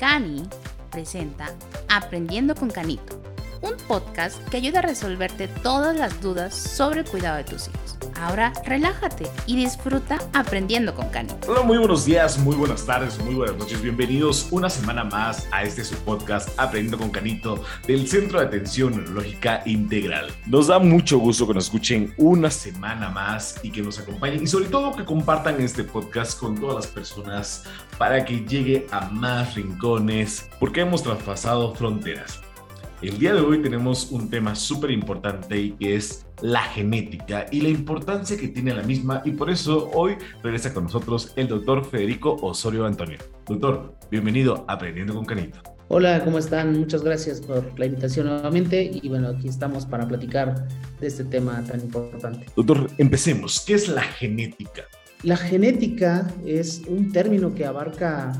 Cani presenta Aprendiendo con Canito, un podcast que ayuda a resolverte todas las dudas sobre el cuidado de tus hijos. Ahora relájate y disfruta aprendiendo con Canito. Hola, muy buenos días, muy buenas tardes, muy buenas noches. Bienvenidos una semana más a este su podcast Aprendiendo con Canito del Centro de Atención Neurológica Integral. Nos da mucho gusto que nos escuchen una semana más y que nos acompañen y sobre todo que compartan este podcast con todas las personas para que llegue a más rincones porque hemos traspasado fronteras. El día de hoy tenemos un tema súper importante y que es la genética y la importancia que tiene la misma y por eso hoy regresa con nosotros el doctor Federico Osorio Antonio. Doctor, bienvenido a Aprendiendo con Canito. Hola, ¿cómo están? Muchas gracias por la invitación nuevamente y bueno, aquí estamos para platicar de este tema tan importante. Doctor, empecemos. ¿Qué es la genética? La genética es un término que abarca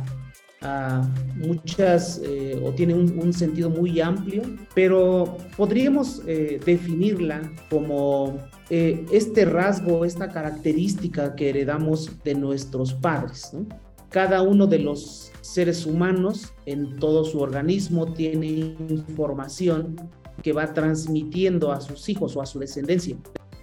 a muchas eh, o tiene un, sentido muy amplio, pero podríamos eh, definirla como eh, este rasgo, esta característica que heredamos de nuestros padres. Cada uno de los seres humanos en todo su organismo tiene información que va transmitiendo a sus hijos o a su descendencia.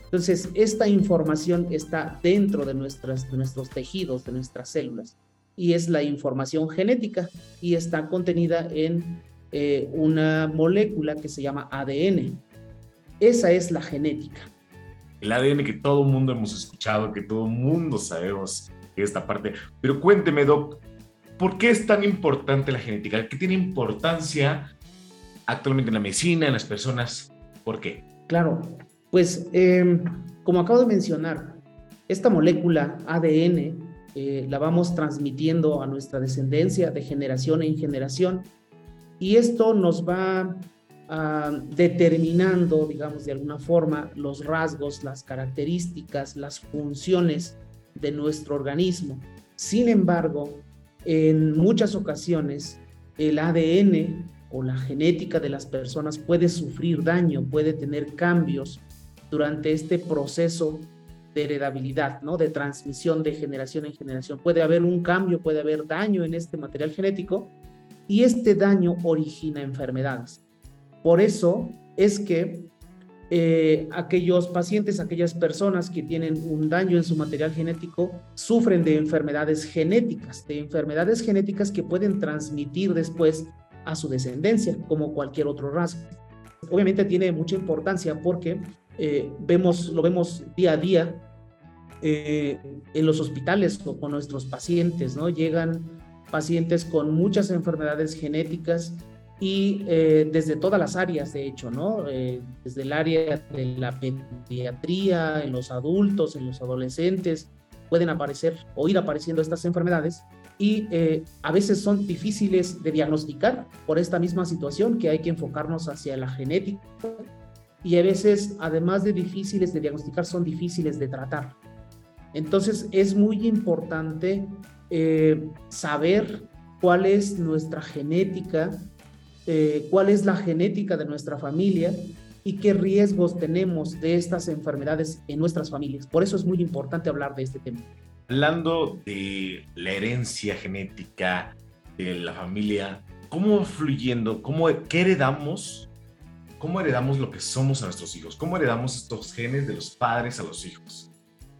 Entonces, esta información está dentro de, de nuestros tejidos, de nuestras células y es la información genética y está contenida en eh, una molécula que se llama ADN. Esa es la genética. El ADN que todo el mundo hemos escuchado, que todo el mundo sabemos esta parte. Pero cuénteme, Doc, ¿por qué es tan importante la genética? ¿Qué tiene importancia actualmente en la medicina, en las personas? ¿Por qué? Claro, pues em, como acabo de mencionar, esta molécula ADN eh, la vamos transmitiendo a nuestra descendencia de generación en generación y esto nos va ah, determinando, digamos, de alguna forma los rasgos, las características, las funciones de nuestro organismo. Sin embargo, en muchas ocasiones el ADN o la genética de las personas puede sufrir daño, puede tener cambios durante este proceso heredabilidad, ¿no? De transmisión de generación en generación. Puede haber un cambio, puede haber daño en este material genético y este daño origina enfermedades. Por eso es que eh, aquellos pacientes, aquellas personas que tienen un daño en su material genético, sufren de enfermedades genéticas, de enfermedades genéticas que pueden transmitir después a su descendencia, como cualquier otro rasgo. Obviamente tiene mucha importancia porque eh, vemos, lo vemos día a día eh, en los hospitales o con nuestros pacientes, ¿no? Llegan pacientes con muchas enfermedades genéticas y eh, desde todas las áreas, de hecho, ¿no? Eh, desde el área de la pediatría, en los adultos, en los adolescentes, pueden aparecer o ir apareciendo estas enfermedades y a veces son difíciles de diagnosticar por esta misma situación que hay que enfocarnos hacia la genética y a veces, además de difíciles de diagnosticar, son difíciles de tratar. Entonces es muy importante eh, saber cuál es nuestra genética, eh, cuál es la genética de nuestra familia y qué riesgos tenemos de estas enfermedades en nuestras familias. Por eso es muy importante hablar de este tema. Hablando de la herencia genética de la familia, ¿cómo fluyendo? ¿Cómo, ¿Qué heredamos? ¿Cómo heredamos lo que somos a nuestros hijos? ¿Cómo heredamos estos genes de los padres a los hijos?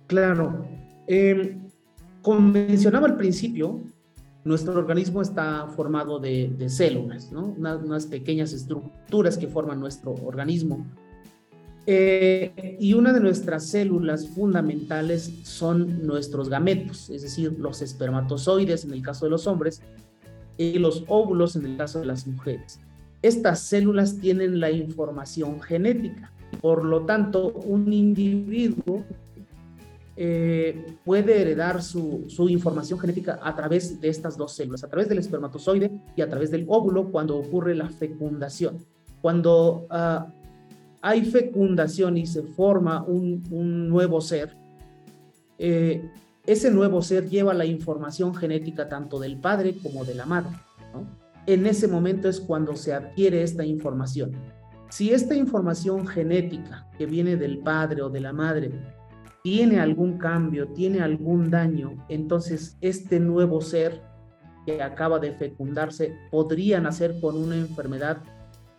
Claro. Eh, como mencionaba al principio, nuestro organismo está formado de, células, ¿no? unas pequeñas estructuras que forman nuestro organismo. Eh, y una de nuestras células fundamentales son nuestros gametos, es decir, los espermatozoides en el caso de los hombres y los óvulos en el caso de las mujeres. Estas células tienen la información genética. Por lo tanto, un individuo eh, puede heredar su, información genética a través de estas dos células, a través del espermatozoide y a través del óvulo cuando ocurre la fecundación. Cuando ah, hay fecundación y se forma un, nuevo ser, eh, ese nuevo ser lleva la información genética tanto del padre como de la madre. En ese momento es cuando se adquiere esta información. Si esta información genética que viene del padre o de la madre tiene algún cambio, tiene algún daño, entonces este nuevo ser que acaba de fecundarse podría nacer con una enfermedad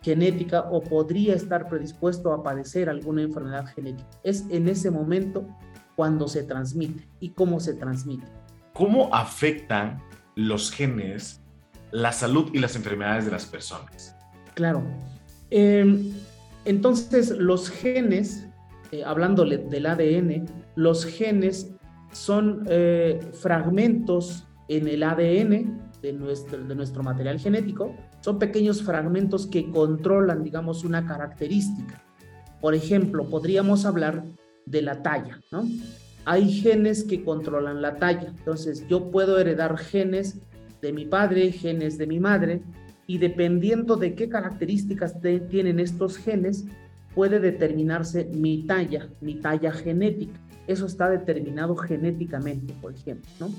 genética o podría estar predispuesto a padecer alguna enfermedad genética. Es en ese momento cuando se transmite y cómo se transmite. ¿Cómo afectan los genes la salud y las enfermedades de las personas? Claro. Em, entonces, los genes, eh, hablándole del ADN, los genes son eh, fragmentos en el ADN de nuestro, material genético, son pequeños fragmentos que controlan, digamos, una característica. Por ejemplo, podríamos hablar de la talla, ¿no? Hay genes que controlan la talla, entonces yo puedo heredar genes de mi padre, genes de mi madre, y dependiendo de qué características tienen estos genes, puede determinarse mi talla, mi talla genética. Eso está determinado genéticamente, por ejemplo, ¿no?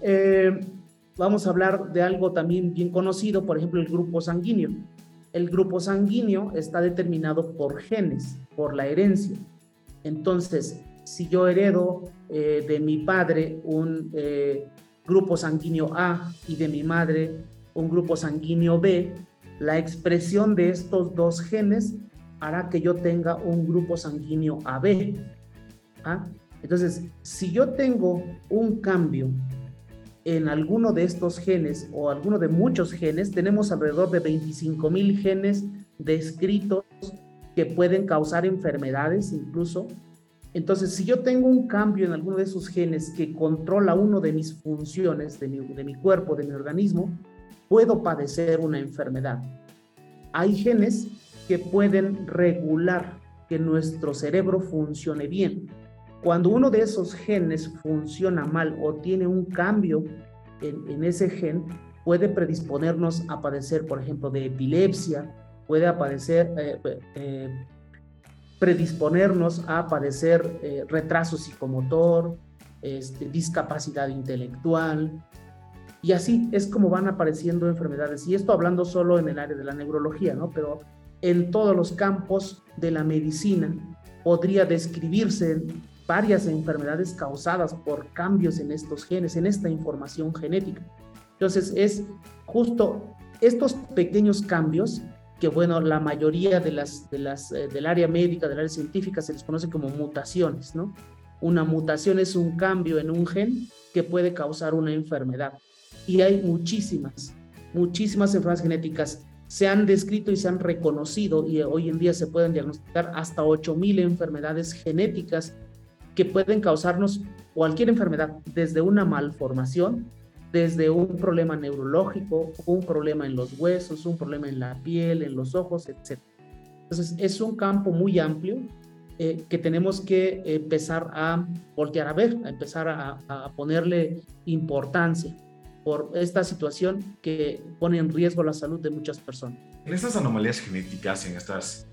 Eh, vamos a hablar de algo también bien conocido, por ejemplo, el grupo sanguíneo. El grupo sanguíneo está determinado por genes, por la herencia. Entonces, si yo heredo eh, de mi padre un eh, grupo sanguíneo A y de mi madre un grupo sanguíneo B, la expresión de estos dos genes hará que yo tenga un grupo sanguíneo AB. ¿ah? Entonces, si yo tengo un cambio en alguno de estos genes o alguno de muchos genes, tenemos alrededor de 25 mil genes descritos que pueden causar enfermedades incluso. Entonces, si yo tengo un cambio en alguno de esos genes que controla uno de mis funciones, de mi, de mi cuerpo, de mi organismo, puedo padecer una enfermedad. Hay genes que pueden regular que nuestro cerebro funcione bien. Cuando uno de esos genes funciona mal o tiene un cambio en, ese gen, puede predisponernos a padecer, por ejemplo, de epilepsia, puede aparecer, eh, eh, predisponernos a padecer eh, retraso psicomotor, este, discapacidad intelectual, y así es como van apareciendo enfermedades. Y esto hablando solo en el área de la neurología, ¿no? Pero en todos los campos de la medicina podría describirse varias enfermedades causadas por cambios en estos genes, en esta información genética. Entonces es justo estos pequeños cambios que bueno, la mayoría de las, de las, eh, del área médica, del área científica se les conoce como mutaciones, ¿no? Una mutación es un cambio en un gen que puede causar una enfermedad. Y hay muchísimas, muchísimas enfermedades genéticas. Se han descrito y se han reconocido y hoy en día se pueden diagnosticar hasta 8.000 enfermedades genéticas que pueden causarnos cualquier enfermedad, desde una malformación, desde un problema neurológico, un problema en los huesos, un problema en la piel, en los ojos, etc. Entonces, es un campo muy amplio eh, que tenemos que empezar a voltear a ver, a empezar a, a ponerle importancia por esta situación que pone en riesgo la salud de muchas personas. En estas anomalías genéticas, en estas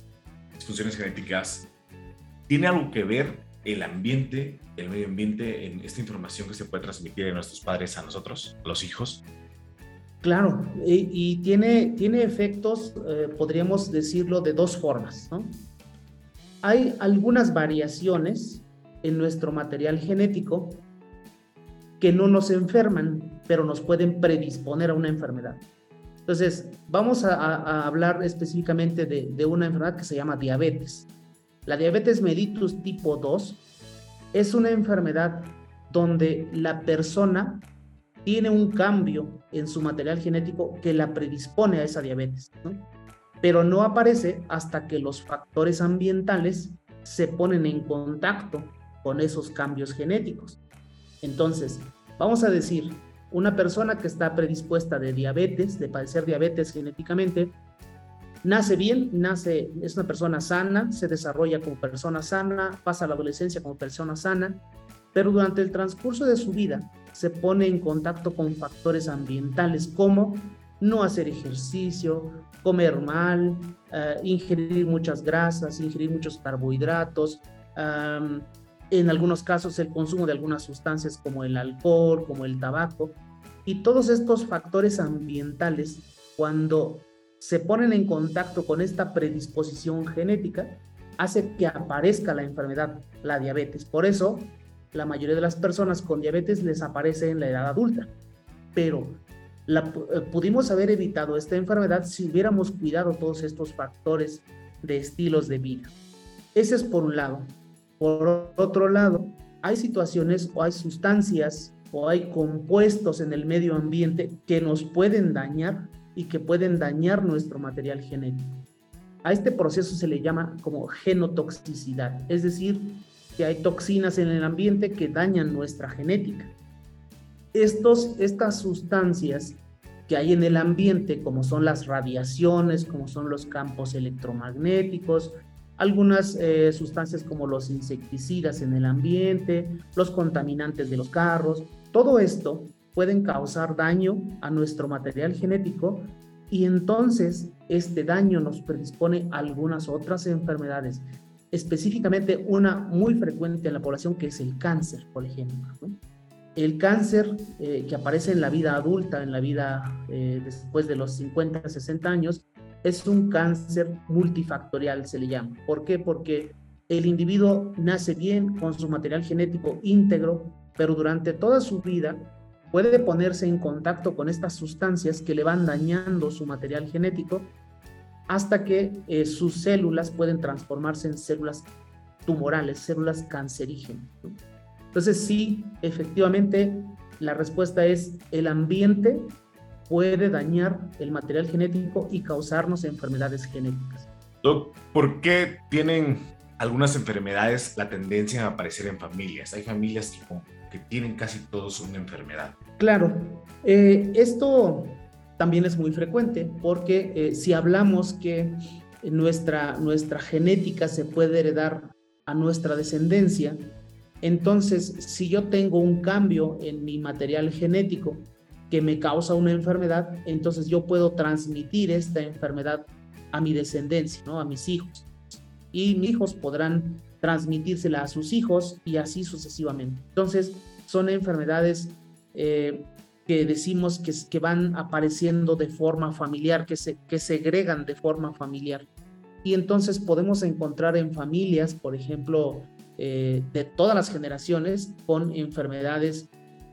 disfunciones genéticas, ¿tiene algo que ver el ambiente, el medio ambiente, en esta información que se puede transmitir de nuestros padres a nosotros, los hijos? Claro, y, tiene, tiene efectos, eh, podríamos decirlo, de dos formas. Hay algunas variaciones en nuestro material genético que no nos enferman, pero nos pueden predisponer a una enfermedad. Entonces, vamos a, hablar específicamente de, una enfermedad que se llama diabetes. La diabetes mellitus tipo 2 es una enfermedad donde la persona tiene un cambio en su material genético que la predispone a esa diabetes, pero no aparece hasta que los factores ambientales se ponen en contacto con esos cambios genéticos. Entonces, vamos a decir, una persona que está predispuesta de diabetes, de padecer diabetes genéticamente, nace bien, nace, es una persona sana, se desarrolla como persona sana, pasa la adolescencia como persona sana, pero durante el transcurso de su vida se pone en contacto con factores ambientales como no hacer ejercicio, comer mal, eh, ingerir muchas grasas, ingerir muchos carbohidratos, en algunos casos el consumo de algunas sustancias como el alcohol, como el tabaco, y todos estos factores ambientales, cuando se ponen en contacto con esta predisposición genética, hace que aparezca la enfermedad, la diabetes. Por eso, la mayoría de las personas con diabetes les aparece en la edad adulta. Pero la, eh, pudimos haber evitado esta enfermedad si hubiéramos cuidado todos estos factores de estilos de vida. Ese es por un lado. Por otro lado, hay situaciones o hay sustancias o hay compuestos en el medio ambiente que nos pueden dañar y que pueden dañar nuestro material genético. A este proceso se le llama como genotoxicidad, es decir, que hay toxinas en el ambiente que dañan nuestra genética. Estos, estas sustancias que hay en el ambiente, como son las radiaciones, como son los campos electromagnéticos, algunas eh, sustancias como los insecticidas en el ambiente, los contaminantes de los carros, todo esto pueden causar daño a nuestro material genético y entonces este daño nos predispone a algunas otras enfermedades, específicamente una muy frecuente en la población que es el cáncer, por ejemplo. El cáncer eh, que aparece en la vida adulta, en la vida eh, después de los 50, 60 años, es un cáncer multifactorial, se le llama. ¿Por qué? Porque el individuo nace bien con su material genético íntegro, pero durante toda su vida puede ponerse en contacto con estas sustancias que le van dañando su material genético hasta que eh, sus células pueden transformarse en células tumorales, células cancerígenas. Entonces sí, efectivamente, la respuesta es el ambiente puede dañar el material genético y causarnos enfermedades genéticas. Doc, ¿por qué tienen algunas enfermedades la tendencia a aparecer en familias? Hay familias que que tienen casi todos una enfermedad. Claro, eh, esto también es muy frecuente porque eh, si hablamos que nuestra, nuestra genética se puede heredar a nuestra descendencia, entonces si yo tengo un cambio en mi material genético que me causa una enfermedad, entonces yo puedo transmitir esta enfermedad a mi descendencia, ¿no? a mis hijos. Y mis hijos podrán transmitírsela a sus hijos y así sucesivamente. Entonces, son enfermedades eh, que decimos que, van apareciendo de forma familiar, que se que segregan de forma familiar. Y entonces podemos encontrar en familias, por ejemplo, eh, de todas las generaciones, con enfermedades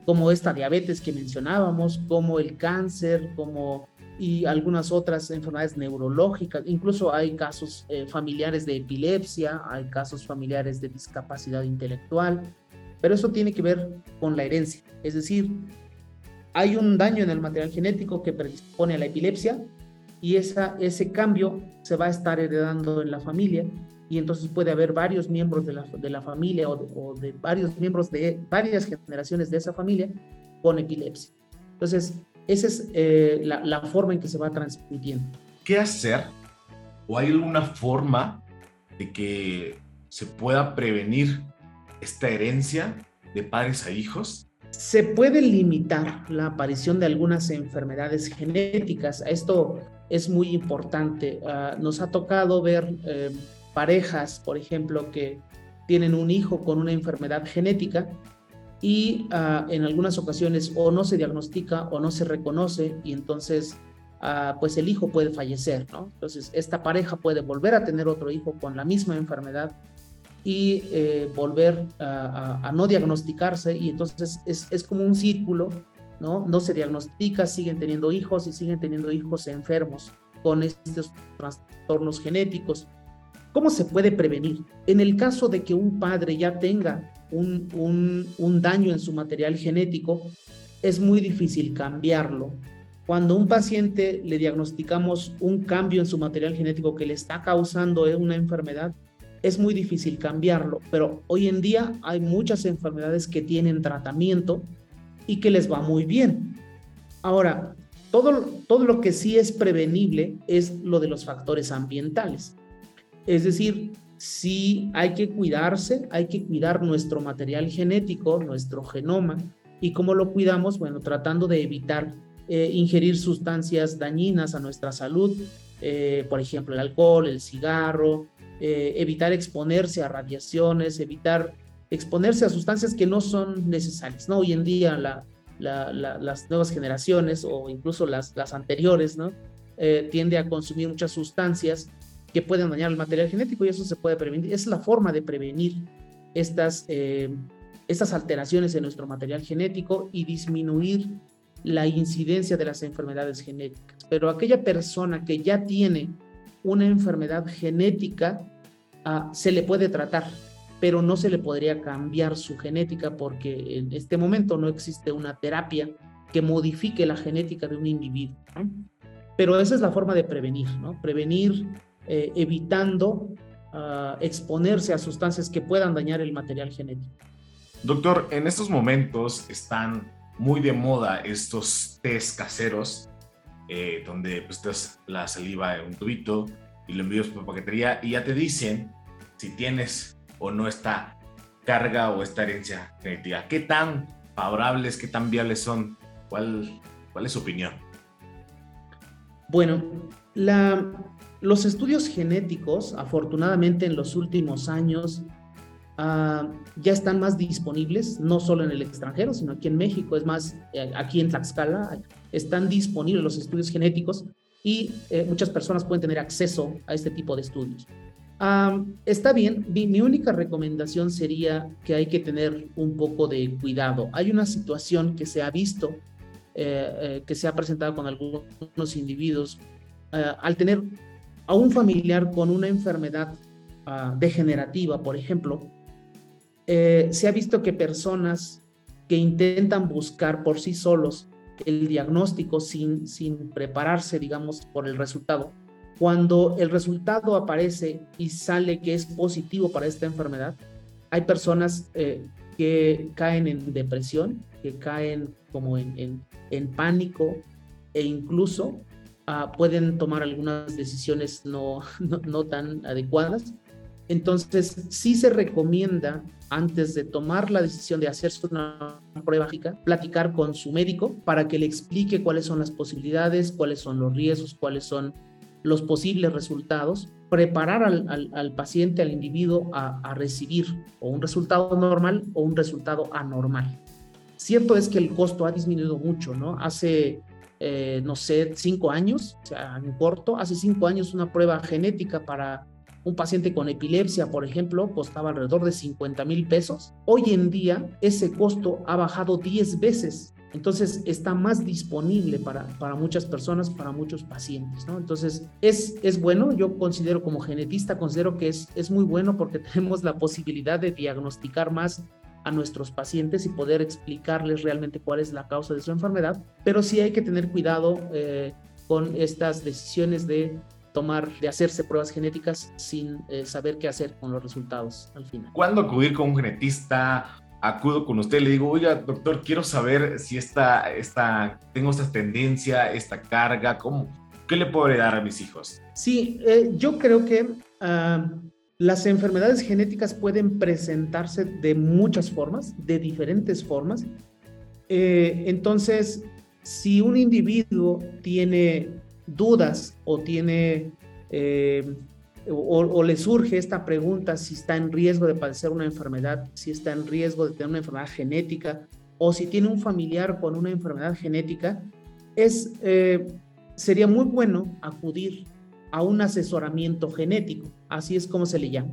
como esta diabetes que mencionábamos, como el cáncer, como y algunas otras enfermedades neurológicas. Incluso hay casos eh, familiares de epilepsia, hay casos familiares de discapacidad intelectual, pero eso tiene que ver con la herencia. Es decir, hay un daño en el material genético que predispone a la epilepsia y esa, ese cambio se va a estar heredando en la familia y entonces puede haber varios miembros de la, de la familia o de varios miembros de varias generaciones de esa familia con epilepsia. Entonces, esa es eh, la, forma en que se va transmitiendo. ¿Qué hacer? ¿O hay alguna forma de que se pueda prevenir esta herencia de padres a hijos? Se puede limitar la aparición de algunas enfermedades genéticas. Esto es muy importante. Ah, nos ha tocado ver eh, parejas, por ejemplo, que tienen un hijo con una enfermedad genética y ah, en algunas ocasiones o no se diagnostica o no se reconoce y entonces ah, pues el hijo puede fallecer, ¿no? Entonces esta pareja puede volver a tener otro hijo con la misma enfermedad y eh, volver a, no diagnosticarse y entonces es, es como un círculo, ¿no? No se diagnostica, siguen teniendo hijos y siguen teniendo hijos enfermos con estos trastornos genéticos. ¿Cómo se puede prevenir? En el caso de que un padre ya tenga un, daño en su material genético, es muy difícil cambiarlo. Cuando un paciente le diagnosticamos un cambio en su material genético que le está causando una enfermedad, es muy difícil cambiarlo, pero hoy en día hay muchas enfermedades que tienen tratamiento y que les va muy bien. Ahora, todo, todo lo que sí es prevenible es lo de los factores ambientales. Es decir, sí hay que cuidarse, hay que cuidar nuestro material genético, nuestro genoma. ¿Y cómo lo cuidamos? Bueno, tratando de evitar eh, ingerir sustancias dañinas a nuestra salud, eh, por ejemplo, el alcohol, el cigarro, eh, evitar exponerse a radiaciones, evitar exponerse a sustancias que no son necesarias. ¿no? Hoy en día las nuevas generaciones o incluso las, las anteriores ¿no? tiende a consumir muchas sustancias que pueden dañar el material genético y eso se puede prevenir. Es la forma de prevenir estas, eh, estas alteraciones en nuestro material genético y disminuir la incidencia de las enfermedades genéticas. Pero aquella persona que ya tiene una enfermedad genética, ah, se le puede tratar, pero no se le podría cambiar su genética porque en este momento no existe una terapia que modifique la genética de un individuo. Pero esa es la forma de prevenir, ¿no? Prevenir eh, evitando ah, exponerse a sustancias que puedan dañar el material genético. Doctor, en estos momentos están muy de moda estos test caseros, eh, donde pues das la saliva en un tubito y lo envías por paquetería y ya te dicen si tienes o no esta carga o esta herencia genética. ¿Qué tan favorables, qué tan viables son? ¿Cuál, cuál es su opinión? Bueno, la, los estudios genéticos, afortunadamente en los últimos años, Ah, ya están más disponibles, no solo en el extranjero, sino aquí en México, es más, eh, aquí en Tlaxcala, están disponibles los estudios genéticos y eh, muchas personas pueden tener acceso a este tipo de estudios. Ah, está bien, mi, única recomendación sería que hay que tener un poco de cuidado. Hay una situación que se ha visto, eh, que se ha presentado con algunos individuos, al tener a un familiar con una enfermedad ah, degenerativa, por ejemplo, eh, se ha visto que personas que intentan buscar por sí solos el diagnóstico sin, sin prepararse, digamos, por el resultado, cuando el resultado aparece y sale que es positivo para esta enfermedad, hay personas eh, que caen en depresión, que caen como en, en, pánico e incluso ah, pueden tomar algunas decisiones no, no, no tan adecuadas. Entonces, sí se recomienda antes de tomar la decisión de hacerse una prueba platicar con su médico para que le explique cuáles son las posibilidades, cuáles son los riesgos, cuáles son los posibles resultados, preparar al, paciente, al individuo a, recibir o un resultado normal o un resultado anormal. Cierto es que el costo ha disminuido mucho, ¿no? Hace, eh, no sé, cinco años, o sea, en corto, hace cinco años una prueba genética para un paciente con epilepsia, por ejemplo, costaba alrededor de 50 mil pesos. Hoy en día ese costo ha bajado 10 veces. Entonces está más disponible para, para muchas personas, para muchos pacientes, ¿no? Entonces es, es bueno, yo considero como genetista, considero que es, es muy bueno porque tenemos la posibilidad de diagnosticar más a nuestros pacientes y poder explicarles realmente cuál es la causa de su enfermedad, pero sí hay que tener cuidado eh, con estas decisiones de tomar, de hacerse pruebas genéticas sin eh, saber qué hacer con los resultados al final. ¿Cuándo acudir con un genetista? Acudo con usted, le digo, oiga, doctor, quiero saber si esta, esta, tengo esta tendencia, esta carga, ¿cómo, ¿qué le puedo dar a mis hijos? Sí, eh, yo creo que ah, las enfermedades genéticas pueden presentarse de muchas formas, de diferentes formas. Eh, entonces, si un individuo tiene dudas o tiene eh, o, le surge esta pregunta si está en riesgo de padecer una enfermedad, si está en riesgo de tener una enfermedad genética o si tiene un familiar con una enfermedad genética, es, eh, sería muy bueno acudir a un asesoramiento genético, así es como se le llama.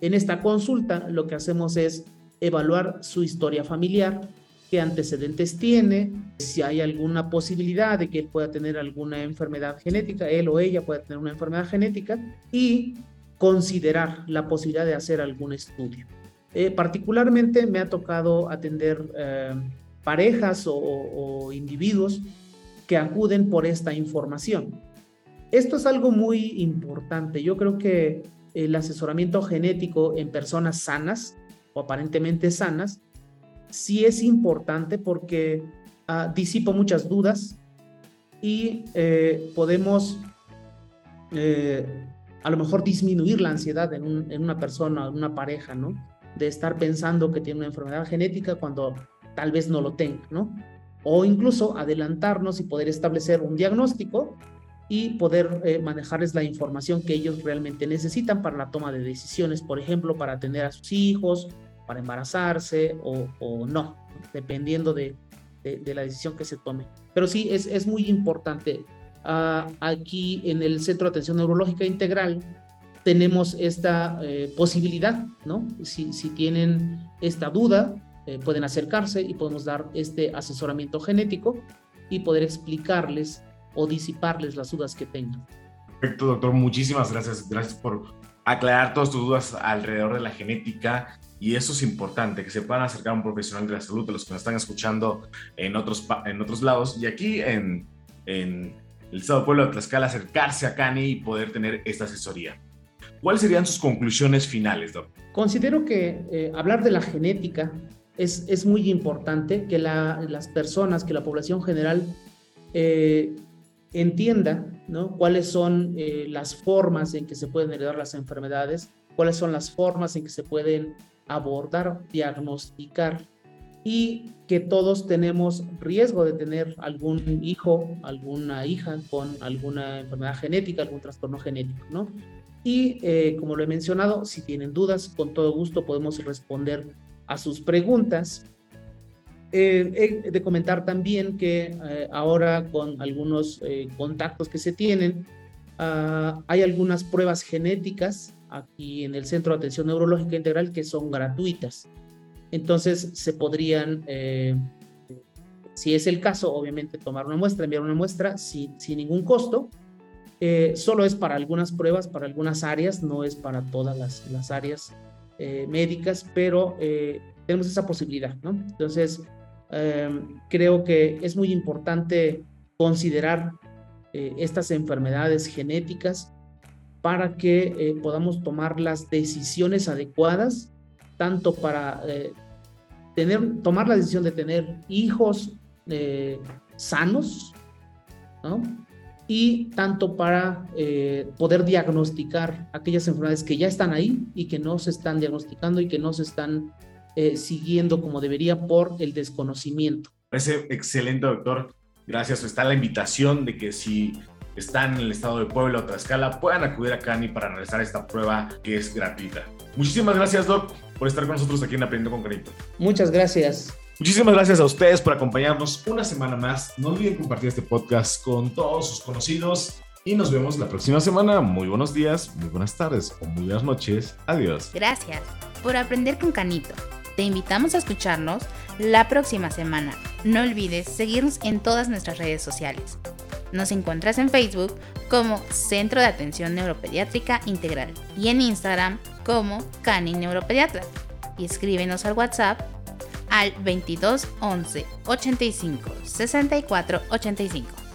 En esta consulta lo que hacemos es evaluar su historia familiar, qué antecedentes tiene, si hay alguna posibilidad de que él pueda tener alguna enfermedad genética, él o ella pueda tener una enfermedad genética y considerar la posibilidad de hacer algún estudio. Eh, particularmente me ha tocado atender eh, parejas o, individuos que acuden por esta información. Esto es algo muy importante. Yo creo que el asesoramiento genético en personas sanas o aparentemente sanas sí es importante porque uh, disipa muchas dudas y eh, podemos eh, a lo mejor disminuir la ansiedad en, en una persona, en una pareja, ¿no? De estar pensando que tiene una enfermedad genética cuando tal vez no lo tenga, ¿no? O incluso adelantarnos y poder establecer un diagnóstico y poder eh, manejarles la información que ellos realmente necesitan para la toma de decisiones, por ejemplo, para atender a sus hijos para embarazarse o, no, dependiendo de, la decisión que se tome. Pero sí, es, es muy importante. Ah, aquí en el Centro de Atención Neurológica Integral tenemos esta eh, posibilidad, ¿no? Si, si, tienen esta duda, eh, pueden acercarse y podemos dar este asesoramiento genético y poder explicarles o disiparles las dudas que tengan. Perfecto, doctor. Muchísimas gracias. Gracias por aclarar todas tus dudas alrededor de la genética. Y eso es importante, que se puedan acercar a un profesional de la salud, de los que nos están escuchando en otros, en otros lados. Y aquí en, en el Estado de Pueblo de Tlaxcala, acercarse a CANI y poder tener esta asesoría. ¿Cuáles serían sus conclusiones finales, doctor? Considero que eh, hablar de la genética es, es muy importante, que la, las personas, que la población general eh, entienda ¿no? cuáles son eh, las formas en que se pueden heredar las enfermedades, cuáles son las formas en que se pueden abordar, diagnosticar y que todos tenemos riesgo de tener algún hijo, alguna hija con alguna enfermedad genética, algún trastorno genético, ¿no? Y eh, como lo he mencionado, si tienen dudas, con todo gusto podemos responder a sus preguntas. Eh, he de comentar también que eh, ahora con algunos contactos que se tienen, ah, hay algunas pruebas genéticas aquí en el Centro de Atención Neurológica Integral que son gratuitas. Entonces se podrían, si es el caso, obviamente tomar una muestra, enviar una muestra sin, sin ningún costo eh, solo es para algunas pruebas, para algunas áreas, no es para todas las, las áreas eh, médicas, pero eh, tenemos esa posibilidad, ¿no? Entonces, em, creo que es muy importante considerar estas enfermedades genéticas para que podamos tomar las decisiones adecuadas, tanto para tener, tomar la decisión de tener hijos sanos, ¿no? y tanto para eh, poder diagnosticar aquellas enfermedades que ya están ahí y que no se están diagnosticando y que no se están eh, siguiendo como debería por el desconocimiento. Parece excelente, doctor. Gracias. Está la invitación de que si están en el estado de Puebla o Tlaxcala puedan acudir a CANI para realizar esta prueba que es gratuita. Muchísimas gracias, Doc, por estar con nosotros aquí en Aprendiendo con Cariño. Muchas gracias. Muchísimas gracias a ustedes por acompañarnos una semana más. No olviden compartir este podcast con todos sus conocidos y nos vemos la próxima semana. Muy buenos días, muy buenas tardes o muy buenas noches. Adiós. Gracias por aprender con Canito. Te invitamos a escucharnos la próxima semana. No olvides seguirnos en todas nuestras redes sociales. Nos encuentras en Facebook como Centro de Atención Neuropediátrica Integral y en Instagram como Cani Neuropediatra. Y escríbenos al WhatsApp al 22 11 85 64 85.